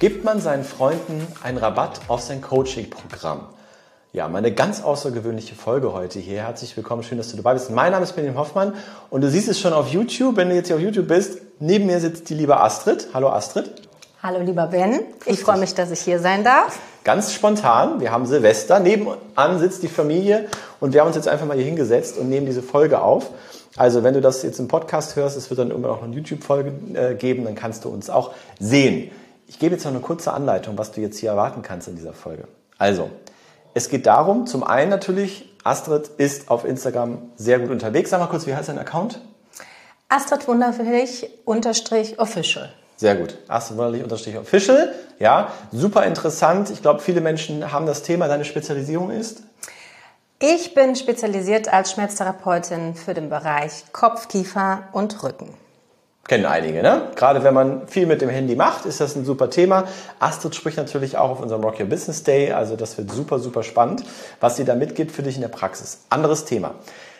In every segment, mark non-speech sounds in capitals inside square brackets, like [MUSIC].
gibt man seinen Freunden einen Rabatt auf sein Coaching-Programm? Ja, meine ganz außergewöhnliche Folge heute hier. Herzlich willkommen, schön, dass du dabei bist. Mein Name ist Benjamin Hoffmann und du siehst es schon auf YouTube. Wenn du jetzt hier auf YouTube bist, neben mir sitzt die liebe Astrid. Hallo Astrid. Hallo lieber Ben, ich freue mich, dass ich hier sein darf. Ganz spontan, wir haben Silvester, nebenan sitzt die Familie und wir haben uns jetzt einfach mal hier hingesetzt und nehmen diese Folge auf. Also wenn du das jetzt im Podcast hörst, es wird dann immer noch eine YouTube-Folge äh, geben, dann kannst du uns auch sehen. Ich gebe jetzt noch eine kurze Anleitung, was du jetzt hier erwarten kannst in dieser Folge. Also, es geht darum, zum einen natürlich, Astrid ist auf Instagram sehr gut unterwegs. Sag mal kurz, wie heißt dein Account? Astrid Wunderlich unterstrich official. Sehr gut. Astrid Wunderlich unterstrich official. Ja, super interessant. Ich glaube, viele Menschen haben das Thema. Deine Spezialisierung ist? Ich bin spezialisiert als Schmerztherapeutin für den Bereich Kopf, Kiefer und Rücken. Kennen einige, ne? Gerade wenn man viel mit dem Handy macht, ist das ein super Thema. Astrid spricht natürlich auch auf unserem Rock Your Business Day, also das wird super, super spannend, was sie da mitgibt für dich in der Praxis. Anderes Thema.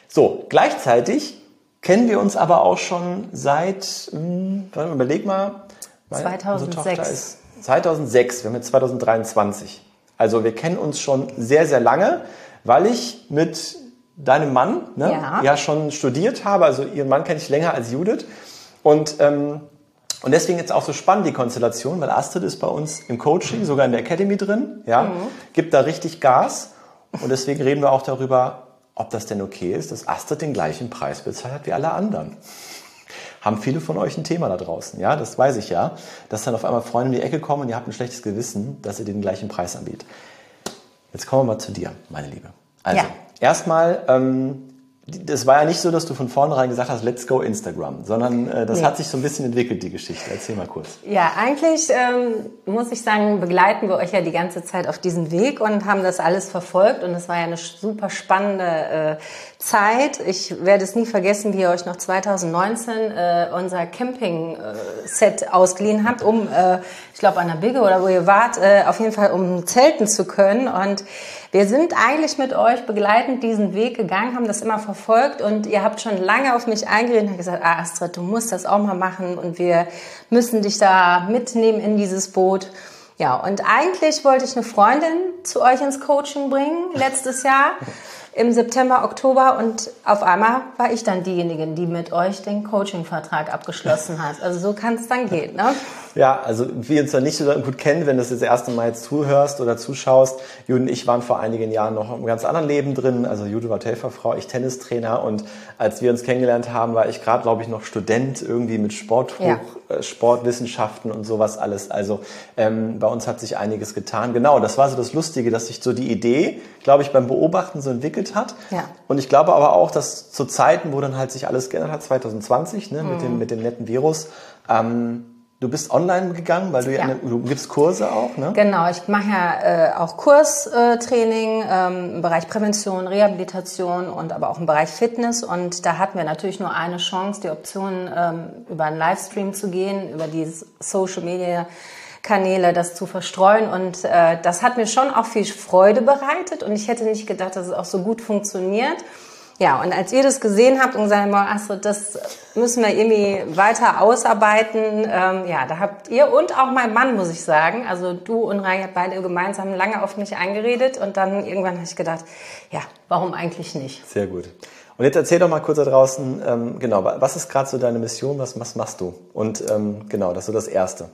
So, gleichzeitig kennen wir uns aber auch schon seit, hm, überleg mal, 2006. Ist 2006, wir haben jetzt 2023. Also wir kennen uns schon sehr, sehr lange, weil ich mit deinem Mann ne, ja. ja schon studiert habe. Also ihren Mann kenne ich länger als Judith. Und, ähm, und deswegen jetzt auch so spannend die Konstellation, weil Astrid ist bei uns im Coaching, sogar in der Academy drin, ja, mhm. gibt da richtig Gas. Und deswegen reden wir auch darüber, ob das denn okay ist, dass Astrid den gleichen Preis bezahlt hat wie alle anderen. Haben viele von euch ein Thema da draußen, ja, das weiß ich ja, dass dann auf einmal Freunde in die Ecke kommen und ihr habt ein schlechtes Gewissen, dass ihr den gleichen Preis anbietet. Jetzt kommen wir mal zu dir, meine Liebe. Also, ja. erstmal, ähm, das war ja nicht so, dass du von vornherein gesagt hast, let's go Instagram, sondern äh, das nee. hat sich so ein bisschen entwickelt, die Geschichte. Erzähl mal kurz. Ja, eigentlich ähm, muss ich sagen, begleiten wir euch ja die ganze Zeit auf diesem Weg und haben das alles verfolgt und es war ja eine super spannende äh, Zeit. Ich werde es nie vergessen, wie ihr euch noch 2019 äh, unser Camping-Set äh, ausgeliehen habt, um, äh, ich glaube, an der Bigge oder wo ihr wart, äh, auf jeden Fall um zelten zu können und wir sind eigentlich mit euch begleitend diesen Weg gegangen, haben das immer verfolgt und ihr habt schon lange auf mich eingeredet und gesagt, ah Astrid, du musst das auch mal machen und wir müssen dich da mitnehmen in dieses Boot. Ja, und eigentlich wollte ich eine Freundin zu euch ins Coaching bringen letztes Jahr im September, Oktober und auf einmal war ich dann diejenige, die mit euch den Coaching-Vertrag abgeschlossen hat. Also so kann es dann gehen, ne? Ja, also wir uns ja nicht so gut kennen, wenn du das, das erste Mal jetzt zuhörst oder zuschaust. Jude und ich waren vor einigen Jahren noch im ganz anderen Leben drin. Also Jude war Helferfrau, ich Tennistrainer und als wir uns kennengelernt haben, war ich gerade, glaube ich, noch Student irgendwie mit Sportbuch, ja. Äh, Sportwissenschaften und sowas alles. Also ähm, bei uns hat sich einiges getan. Genau, das war so das Lustige, dass sich so die Idee, glaube ich, beim Beobachten so entwickelt hat. Ja. Und ich glaube aber auch, dass zu Zeiten, wo dann halt sich alles geändert hat, 2020, ne, mhm. mit, dem, mit dem netten Virus, ähm, Du bist online gegangen, weil du ja, ja. du gibst Kurse auch, ne? Genau, ich mache ja äh, auch Kurstraining ähm, im Bereich Prävention, Rehabilitation und aber auch im Bereich Fitness. Und da hatten wir natürlich nur eine Chance, die Option ähm, über einen Livestream zu gehen, über die Social Media Kanäle das zu verstreuen. Und äh, das hat mir schon auch viel Freude bereitet. Und ich hätte nicht gedacht, dass es auch so gut funktioniert. Ja, und als ihr das gesehen habt und gesagt habt, Astrid, das müssen wir irgendwie weiter ausarbeiten, ähm, ja, da habt ihr und auch mein Mann, muss ich sagen, also du und Rai habt beide gemeinsam lange auf mich eingeredet und dann irgendwann habe ich gedacht, ja, warum eigentlich nicht? Sehr gut. Und jetzt erzähl doch mal kurz da draußen, ähm, genau, was ist gerade so deine Mission, was, was machst du? Und ähm, genau, das ist so das Erste.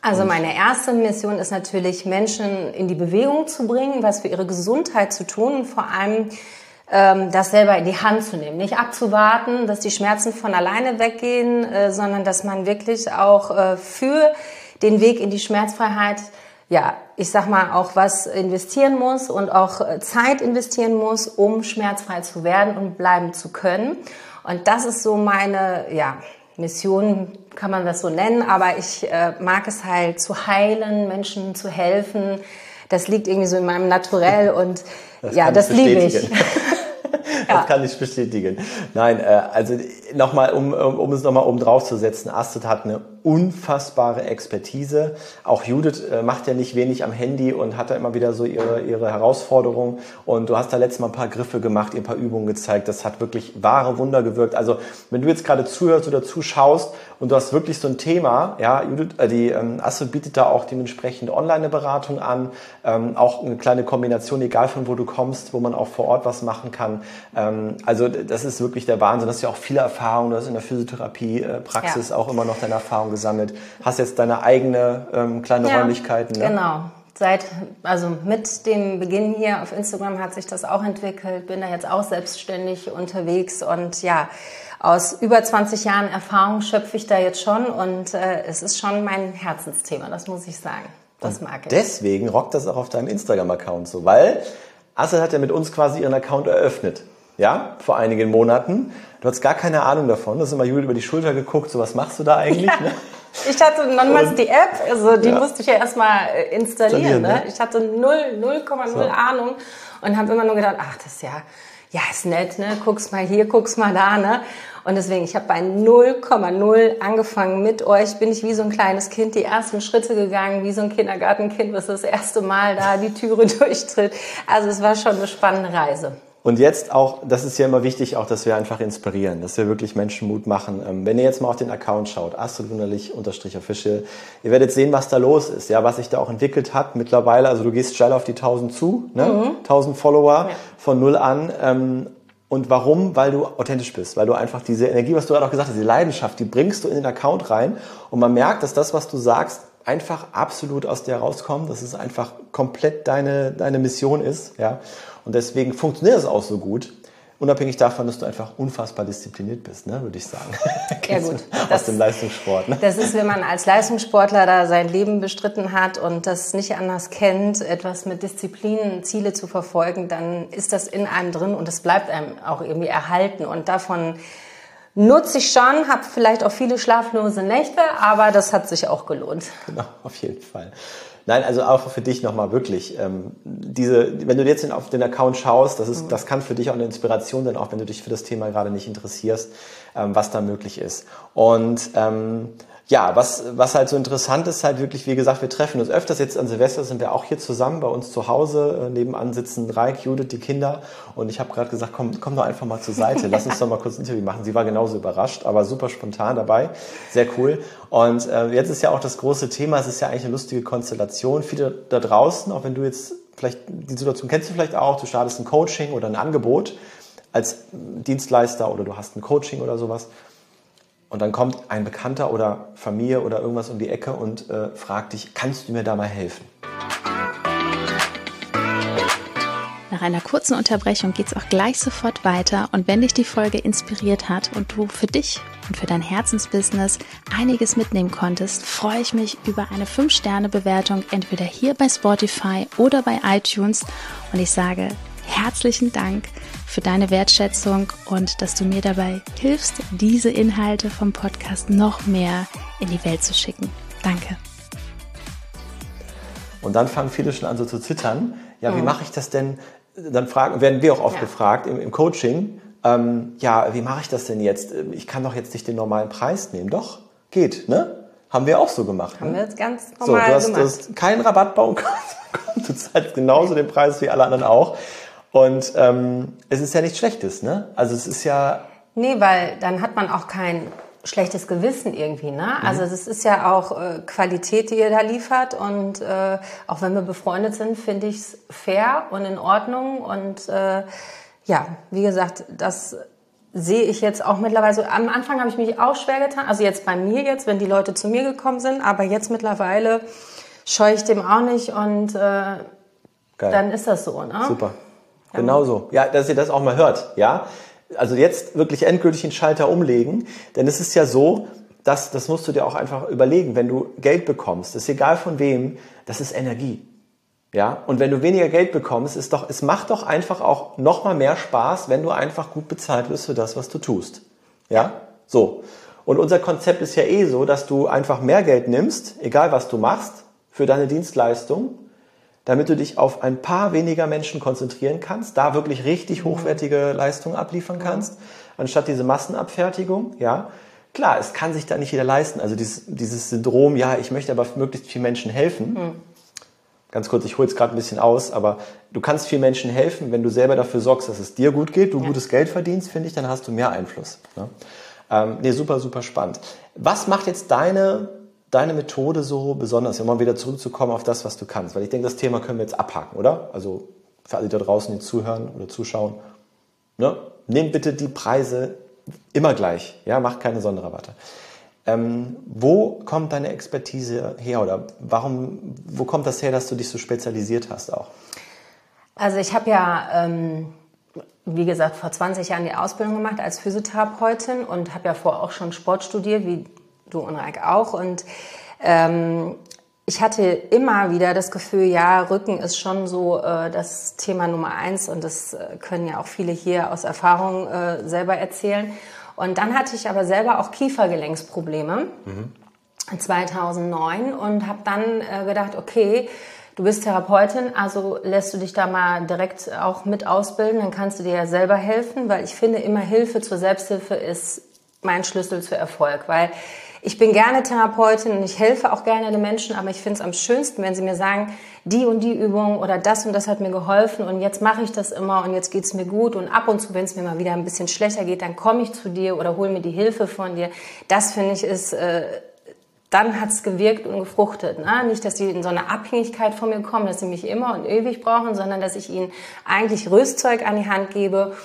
Also meine erste Mission ist natürlich, Menschen in die Bewegung zu bringen, was für ihre Gesundheit zu tun und vor allem das selber in die Hand zu nehmen. Nicht abzuwarten, dass die Schmerzen von alleine weggehen, äh, sondern dass man wirklich auch äh, für den Weg in die Schmerzfreiheit ja, ich sag mal, auch was investieren muss und auch äh, Zeit investieren muss, um schmerzfrei zu werden und bleiben zu können. Und das ist so meine, ja, Mission, kann man das so nennen, aber ich mag es halt zu heilen, Menschen zu helfen, das liegt irgendwie so in meinem Naturell und das ja, das liebe ich. [LAUGHS] [LAUGHS] das kann ich bestätigen. Nein, äh, also nochmal, um, um es nochmal oben drauf zu setzen, Astrid hat eine unfassbare Expertise. Auch Judith äh, macht ja nicht wenig am Handy und hat da immer wieder so ihre, ihre Herausforderungen. Und du hast da letztes Mal ein paar Griffe gemacht, ihr ein paar Übungen gezeigt. Das hat wirklich wahre Wunder gewirkt. Also wenn du jetzt gerade zuhörst oder zuschaust und du hast wirklich so ein Thema, ja, Judith, äh, die ähm, Astrid bietet da auch dementsprechend online eine Beratung an, ähm, auch eine kleine Kombination, egal von wo du kommst, wo man auch vor Ort was machen kann. Ähm, also das ist wirklich der Wahnsinn. Das ist ja auch viele Erfahrungen. Du hast in der Physiotherapie äh, Praxis ja. auch immer noch deine Erfahrung gesammelt. Hast jetzt deine eigene ähm, kleine ja, Räumlichkeiten. Ne? Genau. Seit, also mit dem Beginn hier auf Instagram hat sich das auch entwickelt. Bin da jetzt auch selbstständig unterwegs und ja, aus über 20 Jahren Erfahrung schöpfe ich da jetzt schon und äh, es ist schon mein Herzensthema, das muss ich sagen. Das mag ich. Deswegen rockt das auch auf deinem Instagram-Account so, weil Assel hat ja mit uns quasi ihren Account eröffnet ja, vor einigen Monaten. Du hast gar keine Ahnung davon. Du hast immer Judith über die Schulter geguckt, so was machst du da eigentlich? Ja. Ne? Ich hatte nochmals die App, also die ja. musste ich ja erstmal äh, installieren. Ne? ne? Ich hatte 0,0 so. Ahnung und habe immer nur gedacht, ach, das ist ja, ja, ist nett, ne? Guck's mal hier, guck's mal da, ne? Und deswegen, ich habe bei 0,0 angefangen mit euch, bin ich wie so ein kleines Kind die ersten Schritte gegangen, wie so ein Kindergartenkind, was das erste Mal da die Türe [LAUGHS] durchtritt. Also es war schon eine spannende Reise. Und jetzt auch, das ist ja immer wichtig, auch, dass wir einfach inspirieren, dass wir wirklich Menschen Mut machen. Ähm, wenn ihr jetzt mal auf den Account schaut, astrowunderlich-official, ihr werdet sehen, was da los ist, ja, was sich da auch entwickelt hat mittlerweile. Also du gehst schnell auf die 1000 zu, ne? Mhm. 1000 Follower ja. von null an. Ähm, und warum? Weil du authentisch bist, weil du einfach diese Energie, was du gerade auch gesagt hast, die Leidenschaft, die bringst du in den Account rein und man merkt, dass das, was du sagst, einfach absolut aus dir rauskommt, dass es einfach komplett deine, deine Mission ist, ja. Und deswegen funktioniert es auch so gut. Unabhängig davon, dass du einfach unfassbar diszipliniert bist, ne, würde ich sagen. [LAUGHS] ja [LAUGHS] gut. Aus das, dem Leistungssport. Ne? Das ist, wenn man als Leistungssportler da sein Leben bestritten hat und das nicht anders kennt, etwas mit Disziplin, Ziele zu verfolgen, dann ist das in einem drin und es bleibt einem auch irgendwie erhalten. Und davon nutze ich schon, habe vielleicht auch viele schlaflose Nächte, aber das hat sich auch gelohnt. Genau, auf jeden Fall. Nein, also auch für dich nochmal wirklich. Ähm, diese, wenn du jetzt auf den Account schaust, das, ist, mhm. das kann für dich auch eine Inspiration sein, auch wenn du dich für das Thema gerade nicht interessierst, ähm, was da möglich ist. Und ähm, ja, was, was halt so interessant ist, halt wirklich, wie gesagt, wir treffen uns öfters. Jetzt an Silvester sind wir auch hier zusammen bei uns zu Hause. Äh, nebenan sitzen Reik, Judith, die Kinder. Und ich habe gerade gesagt, komm, komm doch einfach mal zur Seite. Lass uns doch mal kurz ein Interview machen. Sie war genauso überrascht, aber super spontan dabei. Sehr cool. Und äh, jetzt ist ja auch das große Thema, es ist ja eigentlich eine lustige Konstellation. Viele da draußen, auch wenn du jetzt vielleicht, die Situation kennst du vielleicht auch, du startest ein Coaching oder ein Angebot als Dienstleister oder du hast ein Coaching oder sowas und dann kommt ein Bekannter oder Familie oder irgendwas um die Ecke und äh, fragt dich, kannst du mir da mal helfen? Nach einer kurzen Unterbrechung geht es auch gleich sofort weiter und wenn dich die Folge inspiriert hat und du für dich und für dein Herzensbusiness einiges mitnehmen konntest, freue ich mich über eine 5-Sterne-Bewertung entweder hier bei Spotify oder bei iTunes und ich sage herzlichen Dank für deine Wertschätzung und dass du mir dabei hilfst, diese Inhalte vom Podcast noch mehr in die Welt zu schicken. Danke. Und dann fangen viele schon an so zu zittern. Ja, wie mhm. mache ich das denn? Dann fragen, werden wir auch oft ja. gefragt im, im Coaching. Ähm, ja, wie mache ich das denn jetzt? Ich kann doch jetzt nicht den normalen Preis nehmen. Doch, geht, ne? Haben wir auch so gemacht. Haben ne? wir jetzt ganz normal so, du hast, gemacht. Du hast keinen Rabatt bauen [LAUGHS] können. Du zahlst genauso den Preis wie alle anderen auch. Und ähm, es ist ja nichts Schlechtes, ne? Also es ist ja. Nee, weil dann hat man auch kein schlechtes Gewissen irgendwie, ne? Mhm. Also es ist ja auch äh, Qualität, die ihr da liefert und äh, auch wenn wir befreundet sind, finde ich es fair und in Ordnung und äh, ja, wie gesagt, das sehe ich jetzt auch mittlerweile. Am Anfang habe ich mich auch schwer getan, also jetzt bei mir jetzt, wenn die Leute zu mir gekommen sind, aber jetzt mittlerweile scheue ich dem auch nicht und äh, dann ist das so, ne? Super. Genauso. Ja, dass ihr das auch mal hört, ja. Also jetzt wirklich endgültig den Schalter umlegen, denn es ist ja so, dass, das musst du dir auch einfach überlegen, wenn du Geld bekommst, ist egal von wem, das ist Energie. Ja, und wenn du weniger Geld bekommst, ist doch, es macht doch einfach auch noch mal mehr Spaß, wenn du einfach gut bezahlt wirst für das, was du tust. Ja, so. Und unser Konzept ist ja eh so, dass du einfach mehr Geld nimmst, egal was du machst, für deine Dienstleistung damit du dich auf ein paar weniger Menschen konzentrieren kannst, da wirklich richtig mhm. hochwertige Leistungen abliefern kannst, anstatt diese Massenabfertigung, ja. Klar, es kann sich da nicht jeder leisten. Also dieses, dieses Syndrom, ja, ich möchte aber möglichst vielen Menschen helfen. Mhm. Ganz kurz, ich hole es gerade ein bisschen aus, aber du kannst vielen Menschen helfen, wenn du selber dafür sorgst, dass es dir gut geht, du ja. gutes Geld verdienst, finde ich, dann hast du mehr Einfluss. Ne? Ähm, nee, super, super spannend. Was macht jetzt deine deine Methode so besonders, um mal wieder zurückzukommen auf das, was du kannst? Weil ich denke, das Thema können wir jetzt abhaken, oder? Also für alle, da draußen, die zuhören oder zuschauen, ne? nehmt bitte die Preise immer gleich, ja, macht keine Sonderrabatte. Ähm, wo kommt deine Expertise her oder warum, wo kommt das her, dass du dich so spezialisiert hast auch? Also ich habe ja, ähm, wie gesagt, vor 20 Jahren die Ausbildung gemacht als Physiotherapeutin und habe ja vorher auch schon Sport studiert, wie du und Reik auch. Und ähm, ich hatte immer wieder das Gefühl, ja, Rücken ist schon so äh, das Thema Nummer eins und das äh, können ja auch viele hier aus Erfahrung äh, selber erzählen. Und dann hatte ich aber selber auch Kiefergelenksprobleme mhm. 2009 und habe dann äh, gedacht, okay, du bist Therapeutin, also lässt du dich da mal direkt auch mit ausbilden, dann kannst du dir ja selber helfen, weil ich finde, immer Hilfe zur Selbsthilfe ist mein Schlüssel zu Erfolg, weil ich bin gerne Therapeutin und ich helfe auch gerne den Menschen, aber ich finde es am schönsten, wenn sie mir sagen, die und die Übung oder das und das hat mir geholfen und jetzt mache ich das immer und jetzt geht es mir gut und ab und zu, wenn es mir mal wieder ein bisschen schlechter geht, dann komme ich zu dir oder hole mir die Hilfe von dir. Das finde ich ist, äh, dann hat es gewirkt und gefruchtet. Ne? Nicht, dass sie in so eine Abhängigkeit von mir kommen, dass sie mich immer und ewig brauchen, sondern dass ich ihnen eigentlich Rüstzeug an die Hand gebe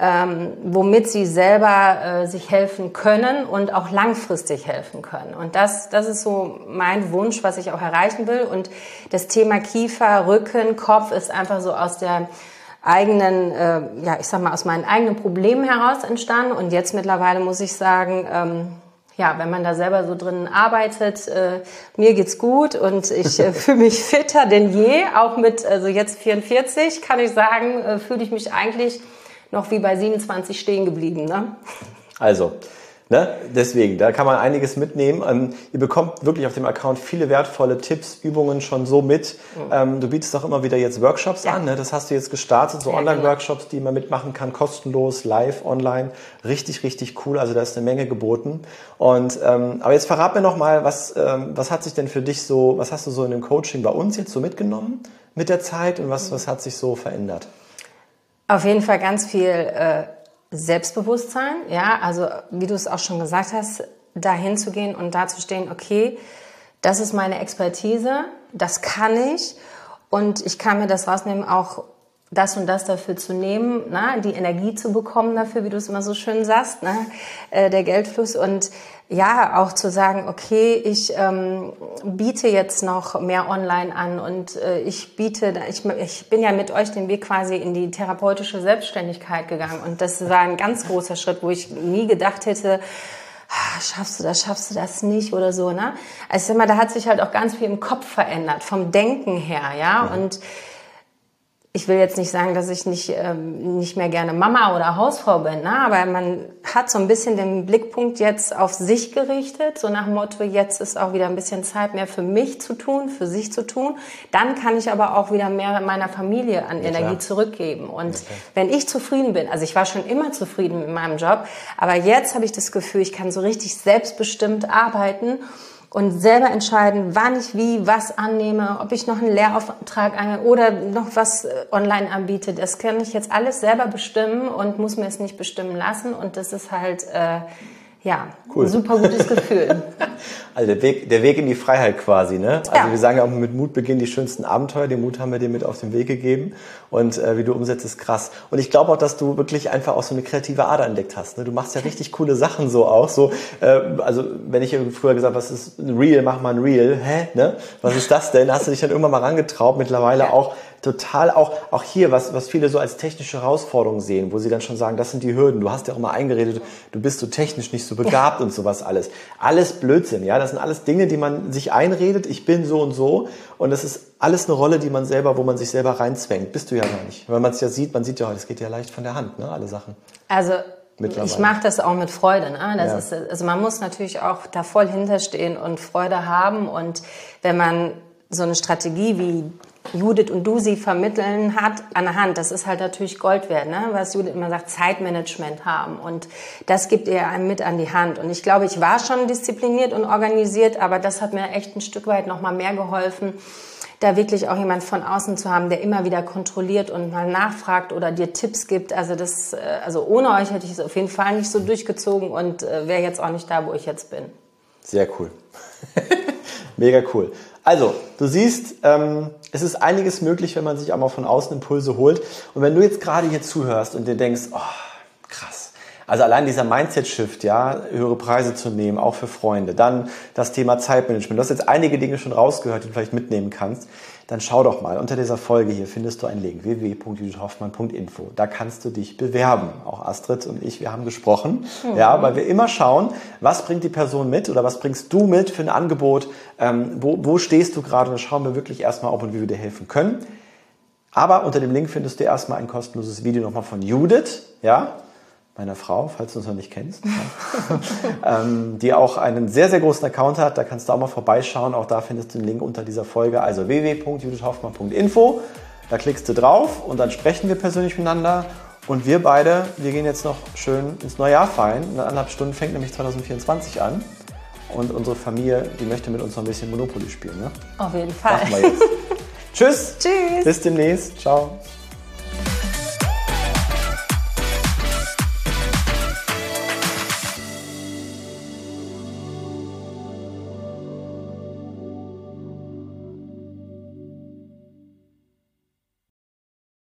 ähm, womit sie selber äh, sich helfen können und auch langfristig helfen können. Und das, das ist so mein Wunsch, was ich auch erreichen will. Und das Thema Kiefer, Rücken, Kopf ist einfach so aus der eigenen, äh, ja, ich sag mal, aus meinen eigenen Problemen heraus entstanden. Und jetzt mittlerweile muss ich sagen, ähm, ja, wenn man da selber so drin arbeitet, äh, mir geht's gut und ich äh, [LAUGHS] fühle mich fitter denn je. Auch mit, also jetzt 44 kann ich sagen, äh, fühle ich mich eigentlich noch wie bei 27 stehen geblieben. Ne? Also, ne, deswegen, da kann man einiges mitnehmen. Ähm, ihr bekommt wirklich auf dem Account viele wertvolle Tipps, Übungen schon so mit. Mhm. Ähm, du bietest auch immer wieder jetzt Workshops ja. an. Ne? Das hast du jetzt gestartet, so ja, Online-Workshops, die man mitmachen kann, kostenlos, live, online. Richtig, richtig cool. Also da ist eine Menge geboten. Und ähm, aber jetzt verrat mir noch mal, was, ähm, was hat sich denn für dich so, was hast du so in dem Coaching bei uns jetzt so mitgenommen mit der Zeit und was, was hat sich so verändert? Auf jeden Fall ganz viel äh, Selbstbewusstsein, ja, also wie du es auch schon gesagt hast, dahin zu gehen und da zu stehen, okay, das ist meine Expertise, das kann ich. Und ich kann mir das rausnehmen, auch das und das dafür zu nehmen, ne, die Energie zu bekommen dafür, wie du es immer so schön sagst, ne, äh, der Geldfluss. Und ja, auch zu sagen, okay, ich ähm, biete jetzt noch mehr online an und äh, ich biete, ich, ich bin ja mit euch den Weg quasi in die therapeutische Selbstständigkeit gegangen. Und das war ein ganz großer Schritt, wo ich nie gedacht hätte, ah, schaffst du das, schaffst du das nicht? oder so, ne? Also ich sag mal, da hat sich halt auch ganz viel im Kopf verändert, vom Denken her, ja, und ich will jetzt nicht sagen, dass ich nicht, ähm, nicht mehr gerne Mama oder Hausfrau bin, ne? aber man hat so ein bisschen den Blickpunkt jetzt auf sich gerichtet, so nach dem Motto, jetzt ist auch wieder ein bisschen Zeit mehr für mich zu tun, für sich zu tun. Dann kann ich aber auch wieder mehr meiner Familie an ja, Energie klar. zurückgeben. Und ja, wenn ich zufrieden bin, also ich war schon immer zufrieden mit meinem Job, aber jetzt habe ich das Gefühl, ich kann so richtig selbstbestimmt arbeiten und selber entscheiden, wann ich wie was annehme, ob ich noch einen Lehrauftrag annehme oder noch was äh, online anbiete. Das kann ich jetzt alles selber bestimmen und muss mir es nicht bestimmen lassen. Und das ist halt äh, ja, cool. ein super gutes Gefühl. [LAUGHS] Also der Weg, der Weg in die Freiheit quasi, ne? Also ja. wir sagen ja auch mit Mut beginnen die schönsten Abenteuer. Den Mut haben wir dir mit auf den Weg gegeben. Und äh, wie du umsetzt, ist krass. Und ich glaube auch, dass du wirklich einfach auch so eine kreative Ader entdeckt hast. Ne? Du machst ja richtig coole Sachen so auch. So, äh, also wenn ich früher gesagt, was ist ein Real, mach mal ein Real, hä? Ne? Was ist das denn? Hast du dich dann irgendwann mal rangetraut, mittlerweile ja. auch total auch, auch hier, was, was viele so als technische Herausforderung sehen, wo sie dann schon sagen, das sind die Hürden. Du hast ja auch mal eingeredet, du bist so technisch nicht so begabt und sowas alles. Alles Blödsinn, ja. Das sind alles Dinge, die man sich einredet. Ich bin so und so. Und das ist alles eine Rolle, die man selber, wo man sich selber reinzwängt. Bist du ja gar nicht. Weil man es ja sieht, man sieht ja, das geht ja leicht von der Hand, ne, alle Sachen. Also, ich mache das auch mit Freude. Ne? Das ja. ist, also man muss natürlich auch da voll hinterstehen und Freude haben. Und wenn man so eine Strategie wie Judith und du sie vermitteln hat an der Hand. Das ist halt natürlich Gold wert, ne? was Judith immer sagt, Zeitmanagement haben. Und das gibt ihr einem mit an die Hand. Und ich glaube, ich war schon diszipliniert und organisiert, aber das hat mir echt ein Stück weit nochmal mehr geholfen, da wirklich auch jemand von außen zu haben, der immer wieder kontrolliert und mal nachfragt oder dir Tipps gibt. Also das, äh, also ohne euch hätte ich es auf jeden Fall nicht so durchgezogen und äh, wäre jetzt auch nicht da, wo ich jetzt bin. Sehr cool. [LAUGHS] Mega cool. Also, du siehst, ähm, es ist einiges möglich, wenn man sich einmal von außen Impulse holt. Und wenn du jetzt gerade hier zuhörst und dir denkst, oh. Also allein dieser Mindset-Shift, ja, höhere Preise zu nehmen, auch für Freunde. Dann das Thema Zeitmanagement. Du hast jetzt einige Dinge schon rausgehört, die du vielleicht mitnehmen kannst dann schau doch mal. Unter dieser Folge hier findest du einen Link www.judithhoffmann.info. Da kannst du dich bewerben. Auch Astrid und ich, wir haben gesprochen. Mhm. Ja, weil wir immer schauen, was bringt die Person mit oder was bringst du mit für ein Angebot? Ähm, wo, wo stehst du gerade? Und dann schauen wir wirklich erstmal, ob und wie wir dir helfen können. Aber unter dem Link findest du erstmal ein kostenloses Video nochmal von Judith. Ja, meiner Frau, falls du uns noch nicht kennst, [LAUGHS] ähm, die auch einen sehr, sehr großen Account hat. Da kannst du auch mal vorbeischauen. Auch da findest du den Link unter dieser Folge. Also www.judithhoffmann.info. Da klickst du drauf und dann sprechen wir persönlich miteinander. Und wir beide, wir gehen jetzt noch schön ins neue Jahr feiern. In anderthalb Stunden fängt nämlich 2024 an. Und unsere Familie, die möchte mit uns noch ein bisschen Monopoly spielen. Ne? Auf jeden Fall. Machen wir jetzt. [LAUGHS] Tschüss. Tschüss. Bis demnächst. Ciao.